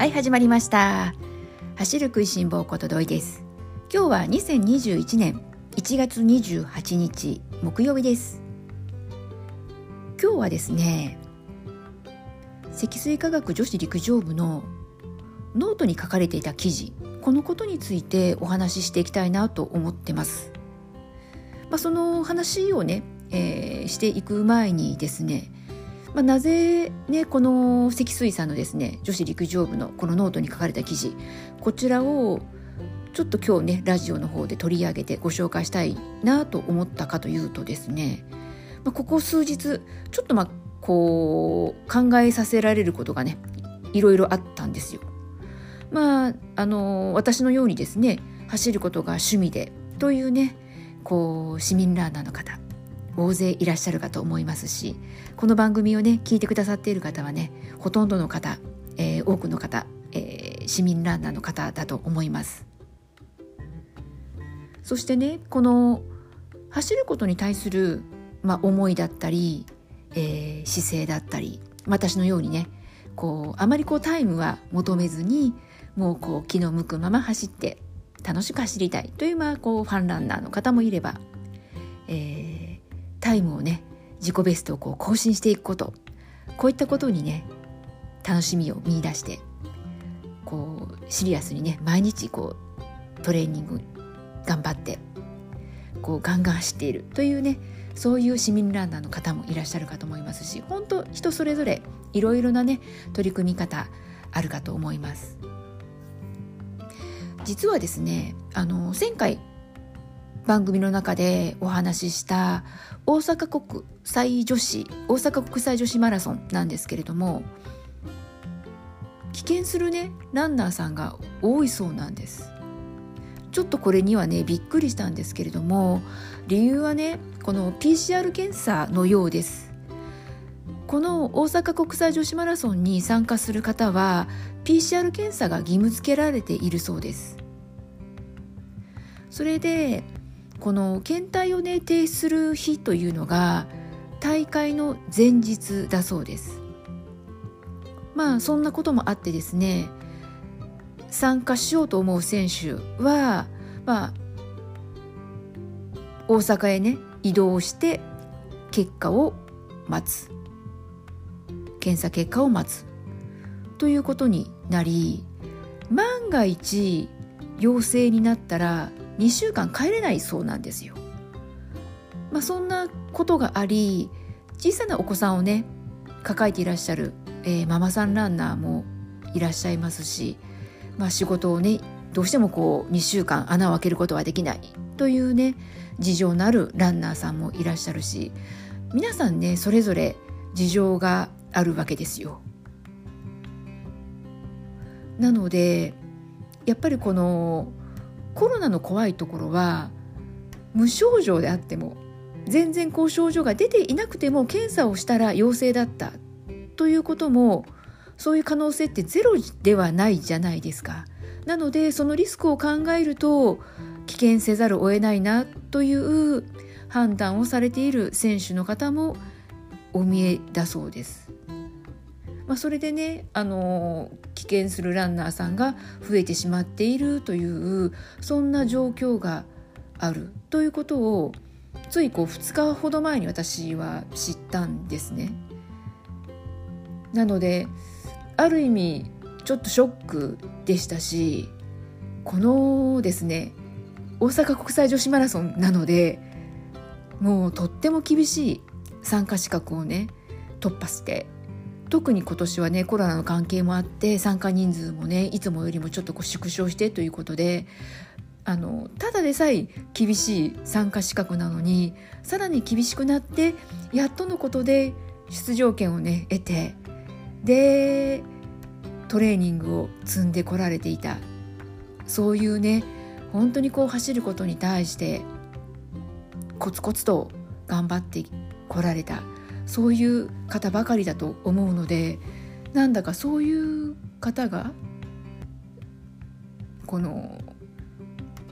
はい始まりました。走る食いしん坊ことどいです。今日は2021年1月28日木曜日です。今日はですね積水化学女子陸上部のノートに書かれていた記事このことについてお話ししていきたいなと思ってます、まあ、その話をね、えー、していく前にですねまあ、なぜねこの積水さんのですね女子陸上部のこのノートに書かれた記事こちらをちょっと今日ねラジオの方で取り上げてご紹介したいなと思ったかというとですね、まあ、ここ数日ちょっとまあこう考えさせられることがねいろいろあったんですよ。まああの私のようにですね走ることが趣味でというねこう市民ランナーの方大勢いらっしゃるかと思いますしこの番組をね聞いてくださっている方はねほとんどの方、えー、多くの方、えー、市民ランナーの方だと思います。そしてねこの走ることに対する、まあ、思いだったり、えー、姿勢だったり私のようにねこうあまりこうタイムは求めずにもうこう気の向くまま走って楽しく走りたいというまあこうファンランナーの方もいれば、えー、タイムをね自己ベストをこう更新していくこと。こういったことにね楽しみを見いだしてこうシリアスにね毎日こうトレーニング頑張ってこうガンガン走っている。というねそういう市民ランナーの方もいらっしゃるかと思いますし本当人それぞれいろいろなね取り組み方あるかと思います。実はですねあの前回番組の中でお話しした大阪国際女子大阪国際女子マラソンなんですけれども棄権するねランナーさんが多いそうなんです。ちょっとこれにはねびっくりしたんですけれども理由はねこの PCR 検査のようです。この大阪国際女子マラソンに参加する方は PCR 検査が義務付けられているそうです。それでこの検体をね提出する日というのが大会の前日だそうです。まあそんなこともあってですね参加しようと思う選手はまあ大阪へね移動して結果を待つ。検査結果を待つ。ということになり万が一陽性になったら2週間帰れないそうなんですよ。まあ、そんなことがあり小さなお子さんをね抱えていらっしゃる、えー、ママさんランナーもいらっしゃいますし、まあ、仕事をねどうしてもこう2週間穴を開けることはできないというね事情のあるランナーさんもいらっしゃるし皆さんねそれぞれ事情があるわけですよ。なのでやっぱりこのコロナの怖いところは無症状であっても全然こう症状が出ていなくても検査をしたら陽性だったということもそういう可能性ってゼロではないじゃないですか。なのでそのリスクを考えると危険せざるを得ないなという判断をされている選手の方もお見えだそうです。まあ、それでねあの危険するランナーさんが増えてしまっているというそんな状況があるということをついこう2日ほど前に私は知ったんですね。なのである意味ちょっとショックでしたしこのですね大阪国際女子マラソンなのでもうとっても厳しい参加資格をね突破して特に今年はねコロナの関係もあって参加人数もねいつもよりもちょっとこう縮小してということであのただでさえ厳しい参加資格なのにさらに厳しくなってやっとのことで出場権をね得てでトレーニングを積んでこられていた。そういうね本当にこう走ることに対してコツコツと頑張ってこられた。そういう方ばかりだと思うのでなんだかそういう方がこの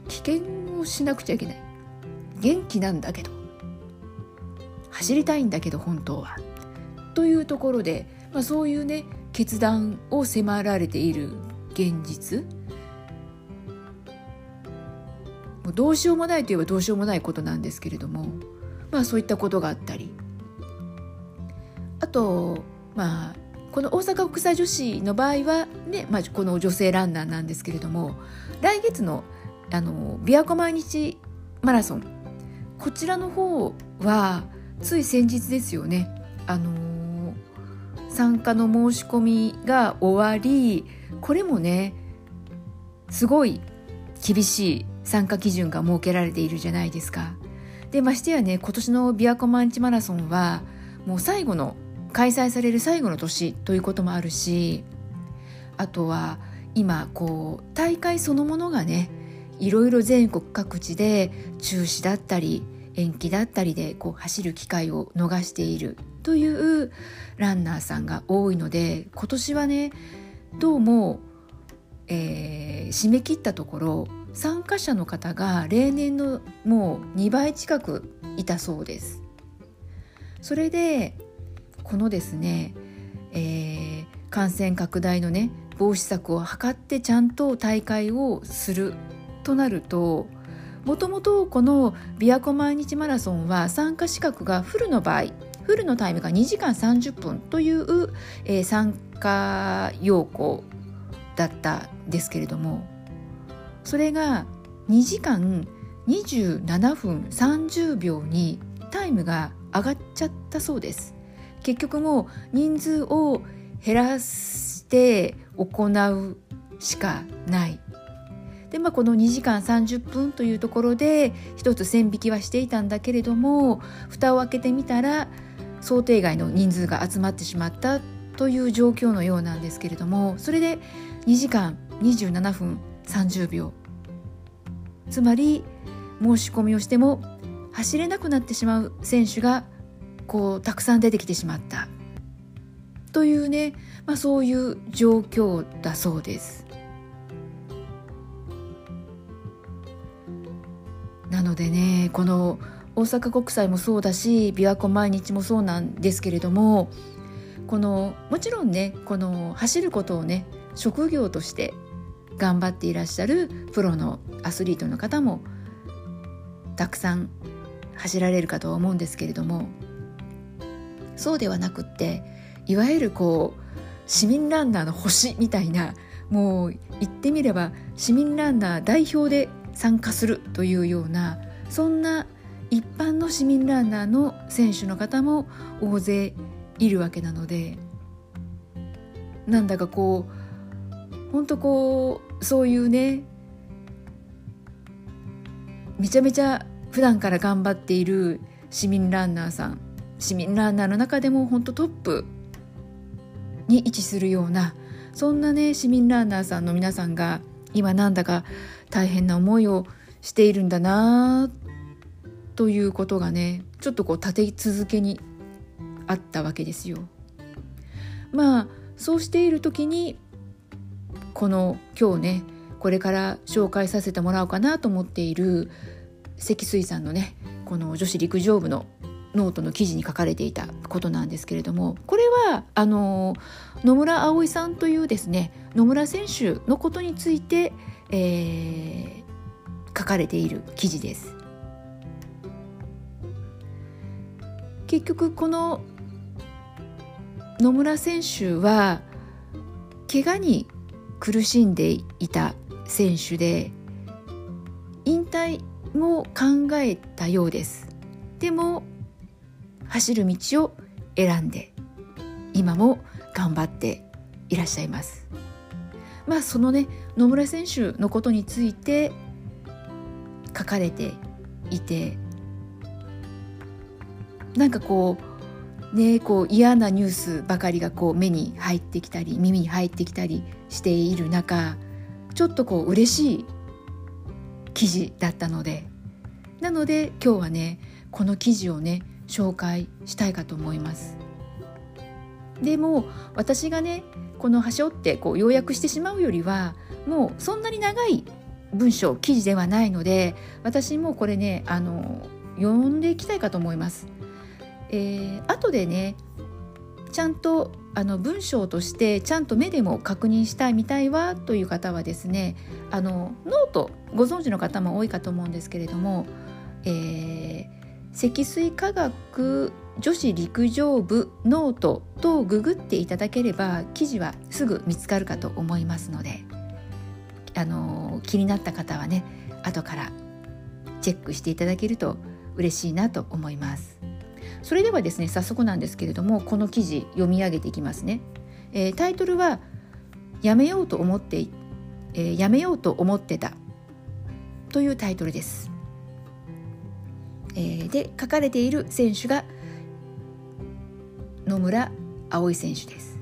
危険をしなくちゃいけない。元気なんだけど走りたいんだけど本当は。というところで、まあ、そういうね決断を迫られている現実。もうどうしようもないといえばどうしようもないことなんですけれどもまあそういったことがあったりあとまあこの大阪国際女子の場合はね、まあ、この女性ランナーなんですけれども来月のあの琵琶湖毎日マラソンこちらの方はつい先日ですよねあのー、参加の申し込みが終わりこれもねすごい厳しい参加基準が設けられているじゃないですか。でましてやね今年の琵琶湖毎日マラソンはもう最後の開催される最後の年ということもあるしあとは今こう大会そのものがねいろいろ全国各地で中止だったり延期だったりでこう走る機会を逃しているというランナーさんが多いので今年はねどうも、えー、締め切ったところ参加者の方が例年のもう2倍近くいたそうです。それでこのですね、えー、感染拡大のね防止策を図ってちゃんと大会をするとなるともともとこの琵琶湖毎日マラソンは参加資格がフルの場合フルのタイムが2時間30分という、えー、参加要項だったんですけれどもそれが2時間27分30秒にタイムが上がっちゃったそうです。結局もう人数を減らして行うしかない。で、まあ、この2時間30分というところで一つ線引きはしていたんだけれども蓋を開けてみたら想定外の人数が集まってしまったという状況のようなんですけれどもそれで2時間27分30秒。つまり申し込みをしても走れなくなってしまう選手がこうたくさん出てきてしまったというね、まあ、そういう状況だそうです。なのでねこの大阪国際もそうだし琵琶湖毎日もそうなんですけれどもこのもちろんねこの走ることをね職業として頑張っていらっしゃるプロのアスリートの方もたくさん走られるかと思うんですけれどもそうではなくっていわゆるこう市民ランナーの星みたいなもう言ってみれば市民ランナー代表で参加するというようなそんな一般の市民ランナーの選手の方も大勢いるわけなのでなんだかこう本当こうそういうねめちゃめちゃ普段から頑張っている市民ランナーさん市民ランナーの中でも本当トップに位置するようなそんなね市民ランナーさんの皆さんが今なんだか大変な思いをしているんだなということがねちょっとこう立て続けにあったわけですよ。まあそうしている時にこの今日ねこれから紹介させてもらおうかなと思っている積水さんのねこの女子陸上部のノートの記事に書かれていたことなんですけれどもこれはあの野村葵さんというですね野村選手のことについて、えー、書かれている記事です。結局この野村選手は怪我に苦しんでいた選手で引退も考えたようですでも走る道を選んで今も頑張っていらっしゃいます。まあそのね野村選手のことについて書かれていてなんかこうねこう嫌なニュースばかりがこう目に入ってきたり耳に入ってきたりしている中ちょっとこう嬉しい記事だったのでなので今日はねこの記事をね紹介したいかと思います。でも私がねこの端折ってこう要約してしまうよりはもうそんなに長い文章記事ではないので私もこれねあの読んでいきたいかと思います。えー、後でねちゃんとあの文章としてちゃんと目でも確認したいみたいわという方はですねあのノートご存知の方も多いかと思うんですけれども、えー、積水化学女子陸上部ノートとググっていただければ記事はすぐ見つかるかと思いますのであの気になった方はね後からチェックしていただけると嬉しいなと思います。それではですね早速なんですけれどもこの記事読み上げていきますね、えー、タイトルはやめようと思って、えー、やめようと思ってたというタイトルです、えー、で書かれている選手が野村葵選手です。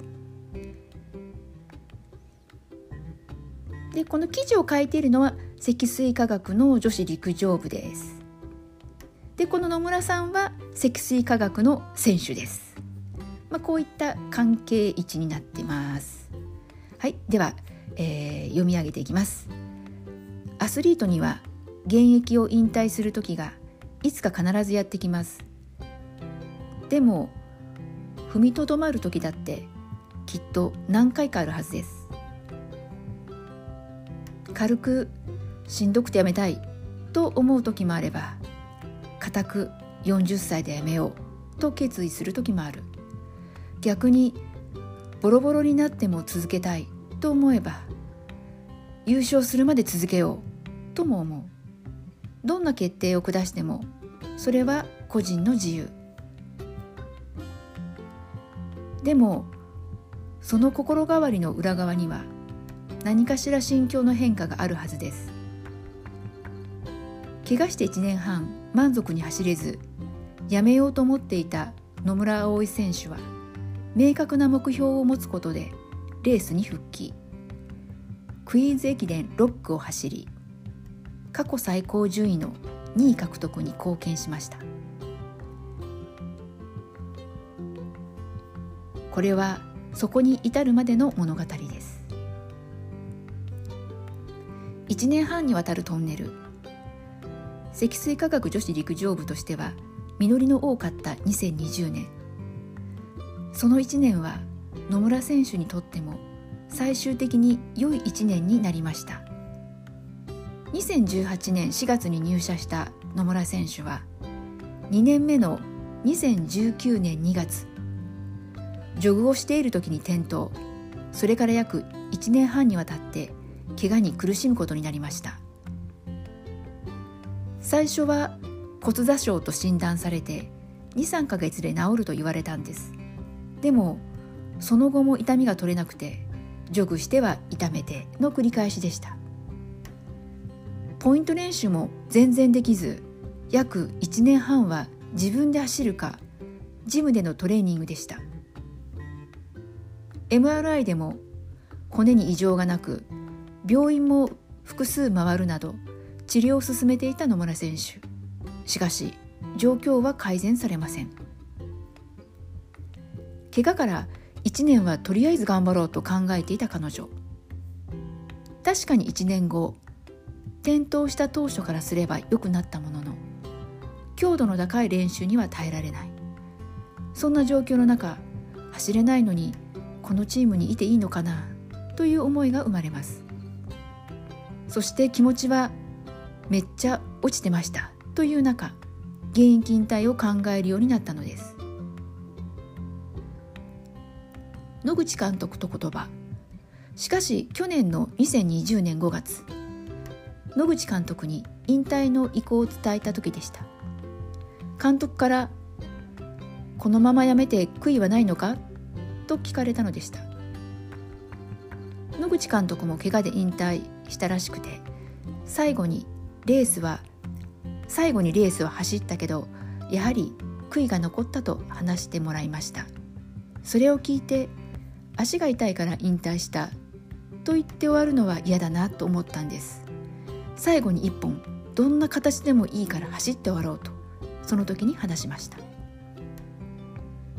でこの記事を書いているのは積水化学の女子陸上部です。でこの野村さんは積水化学の選手です、まあ、こういった関係位置になってます。はいでは、えー、読み上げていきます。アスリートには現役を引退する時がいつか必ずやってきます。でも踏みとどまる時だってきっと何回かあるはずです。軽くしんどくてやめたいと思う時もあれば固く40歳でやめようと決意する時もある。逆にボロボロになっても続けたいと思えば優勝するまで続けようとも思う。どんな決定を下してもそれは個人の自由。でもその心変わりの裏側には何かしら心境の変化があるはずです。怪我して1年半満足に走れずやめようと思っていた野村葵選手は明確な目標を持つことでレースに復帰。クイーンズ駅伝6区を走り過去最高順位の2位獲得に貢献しました。これはそこに至るまでの物語です。1年半にわたるトンネル。積水化学女子陸上部としては実りの多かった2020年その1年は野村選手にとっても最終的に良い1年になりました。2018年4月に入社した野村選手は2年目の2019年2月ジョグをしている時に転倒。それから約1年半にわたって怪我に苦しむことになりました。最初は骨座症と診断されて23ヶ月で治ると言われたんです。でもその後も痛みが取れなくてジョグしては痛めての繰り返しでした。ポイント練習も全然できず約1年半は自分で走るかジムでのトレーニングでした。MRI でも骨に異常がなく病院も複数回るなど治療を進めていた野村選手。しかし状況は改善されません。怪我から1年はとりあえず頑張ろうと考えていた彼女。確かに1年後転倒した当初からすれば良くなったものの強度の高い練習には耐えられない。そんな状況の中走れないのにこのチームにいていいのかなという思いが生まれます。そして気持ちはめっちゃ落ちてましたという中現役引退を考えるようになったのです。野口監督と言葉。しかし去年の2020年5月野口監督に引退の意向を伝えた時でした。監督から「このまま辞めて悔いはないのか?」と聞かれたのでした。野口監督も怪我で引退したらしくて最後にレースは最後にレースを走ったけどやはり悔いが残ったと話してもらいました。それを聞いて足が痛いから引退したと言って終わるのは嫌だなと思ったんです。最後に一本どんな形でもいいから走って終わろうとその時に話しました。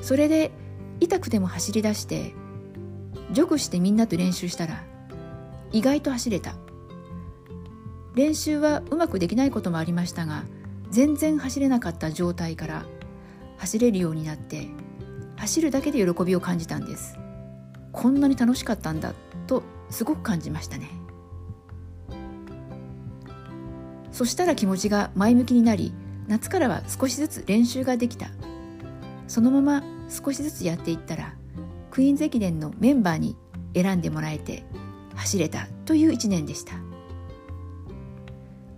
それで痛くても走り出してジョグしてみんなと練習したら意外と走れた。練習はうまくできないこともありましたが全然走れなかった状態から走れるようになって走るだけで喜びを感じたんです。こんなに楽しかったんだとすごく感じましたね。そしたら気持ちが前向きになり夏からは少しずつ練習ができた。そのまま少しずつやっていったらクイーンズ駅伝のメンバーに選んでもらえて走れたという一年でした。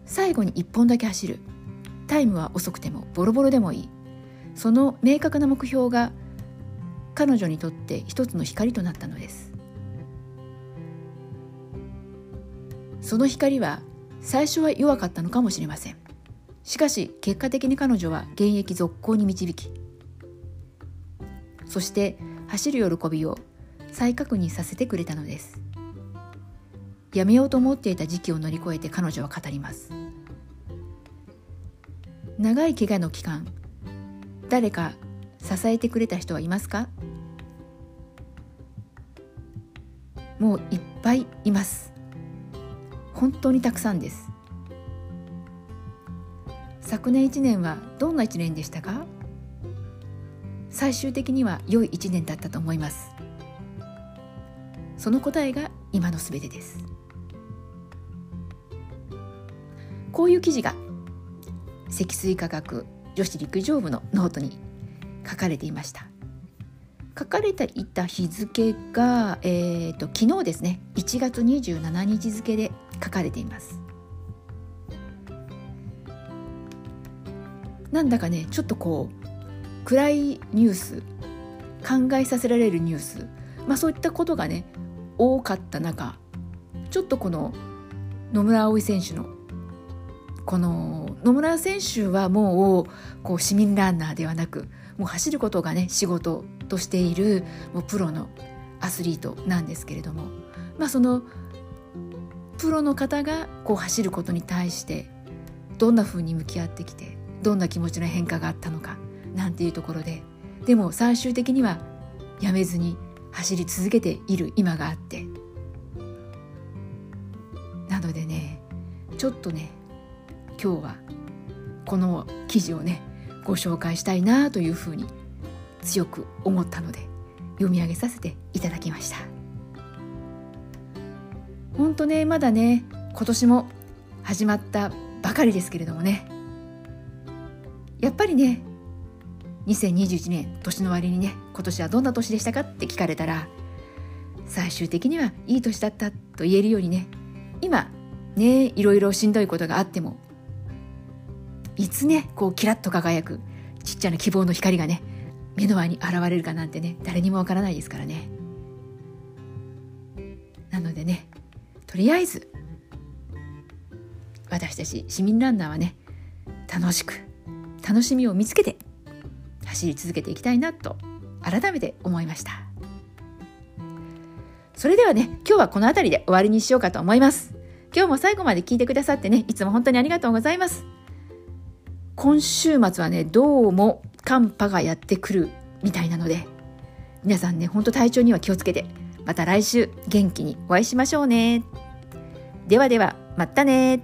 最後に1本だけ走る。タイムは遅くてもボロボロでもいい。その明確な目標が彼女にとって一つの光となったのです。その光は最初は弱かったのかもしれません。しかし結果的に彼女は現役続行に導きそして走る喜びを再確認させてくれたのです。やめようと思っていた時期を乗り越えて彼女は語ります。長い怪我の期間誰か支えてくれた人はいますか？もういっぱいいます。本当にたくさんです。昨年1年はどんな1年でしたか？最終的には良い1年だったと思います。その答えが今のすべてです。こういう記事が積水化学女子陸上部のノートに書かれていました。書かれていた日付が、えーと、昨日ですね。1月27日付で書かれています。なんだかねちょっとこう暗いニュース考えさせられるニュース、まあ、そういったことがね多かった中ちょっとこの野村葵選手のこの野村選手はもうこう市民ランナーではなくもう走ることがね仕事としているもうプロのアスリートなんですけれども、まあ、そのプロの方がこう走ることに対してどんなふうに向き合ってきてどんな気持ちの変化があったのかなんていうところででも最終的にはやめずに走り続けている今があってなのでねちょっとね今日はこの記事をねご紹介したいなというふうに強く思ったので読み上げさせていただきました。本当ねまだね今年も始まったばかりですけれどもね。やっぱりね2021年年の終わりにね今年はどんな年でしたかって聞かれたら最終的にはいい年だったと言えるようにね今ねいろいろしんどいことがあってもいつねこうキラッと輝くちっちゃな希望の光がね目の前に現れるかなんてね誰にもわからないですからね。なのでねとりあえず私たち市民ランナーはね楽しく楽しみを見つけて走り続けていきたいなと改めて思いました。それではね今日はこの辺りで終わりにしようかと思います。今日も最後まで聞いてくださってねいつも本当にありがとうございます。今週末はねどうも寒波がやってくるみたいなので皆さんねほんと体調には気をつけてまた来週元気にお会いしましょうね。ではではまたね